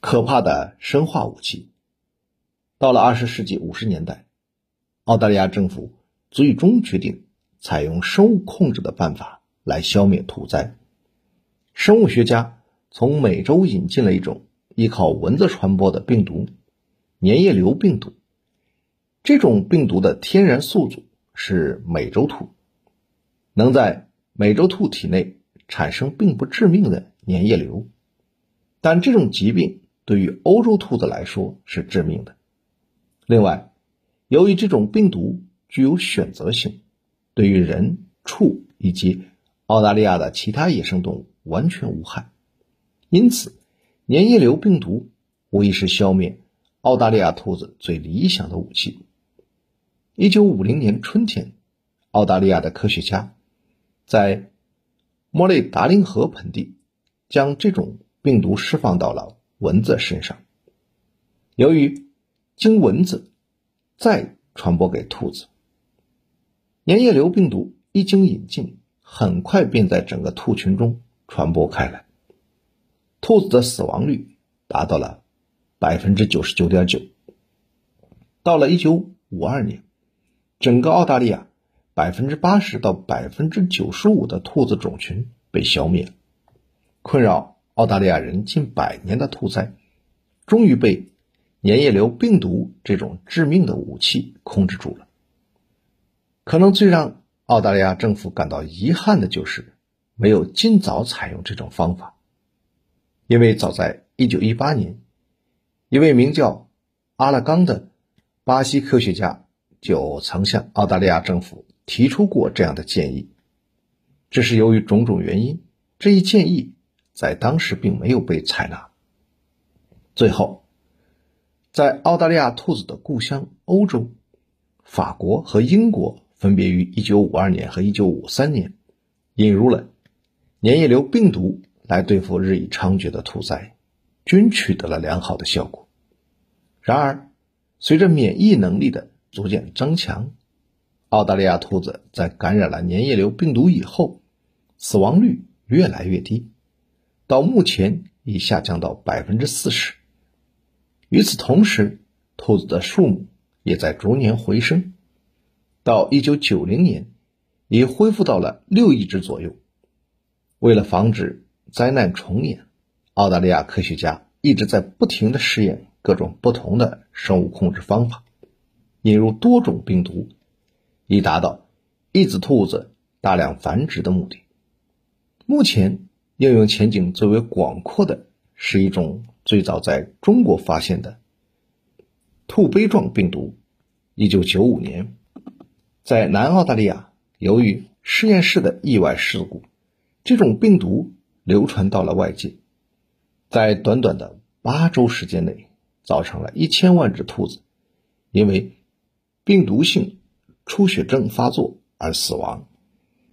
可怕的生化武器。到了二十世纪五十年代，澳大利亚政府最终决定采用生物控制的办法来消灭兔灾。生物学家从美洲引进了一种依靠蚊子传播的病毒——粘液瘤病毒。这种病毒的天然宿主是美洲兔，能在美洲兔体内产生并不致命的粘液瘤，但这种疾病对于欧洲兔子来说是致命的。另外，由于这种病毒具有选择性，对于人、畜以及澳大利亚的其他野生动物完全无害，因此粘液瘤病毒无疑是消灭澳大利亚兔子最理想的武器。一九五零年春天，澳大利亚的科学家在莫雷达林河盆地将这种病毒释放到了蚊子身上，由于经蚊子再传播给兔子，粘液瘤病毒一经引进，很快便在整个兔群中传播开来，兔子的死亡率达到了百分之九十九点九。到了一九五二年，整个澳大利亚百分之八十到百分之九十五的兔子种群被消灭，困扰澳大利亚人近百年的兔灾，终于被。粘液瘤病毒这种致命的武器控制住了。可能最让澳大利亚政府感到遗憾的就是没有尽早采用这种方法，因为早在1918年，一位名叫阿拉冈的巴西科学家就曾向澳大利亚政府提出过这样的建议，只是由于种种原因，这一建议在当时并没有被采纳。最后。在澳大利亚兔子的故乡欧洲，法国和英国分别于1952年和1953年引入了粘液瘤病毒来对付日益猖獗的兔灾，均取得了良好的效果。然而，随着免疫能力的逐渐增强，澳大利亚兔子在感染了粘液瘤病毒以后，死亡率越来越低，到目前已下降到百分之四十。与此同时，兔子的数目也在逐年回升，到一九九零年，已恢复到了六亿只左右。为了防止灾难重演，澳大利亚科学家一直在不停的试验各种不同的生物控制方法，引入多种病毒，以达到抑制兔子大量繁殖的目的。目前应用前景最为广阔的是一种。最早在中国发现的兔杯状病毒，一九九五年在南澳大利亚，由于实验室的意外事故，这种病毒流传到了外界，在短短的八周时间内，造成了一千万只兔子因为病毒性出血症发作而死亡。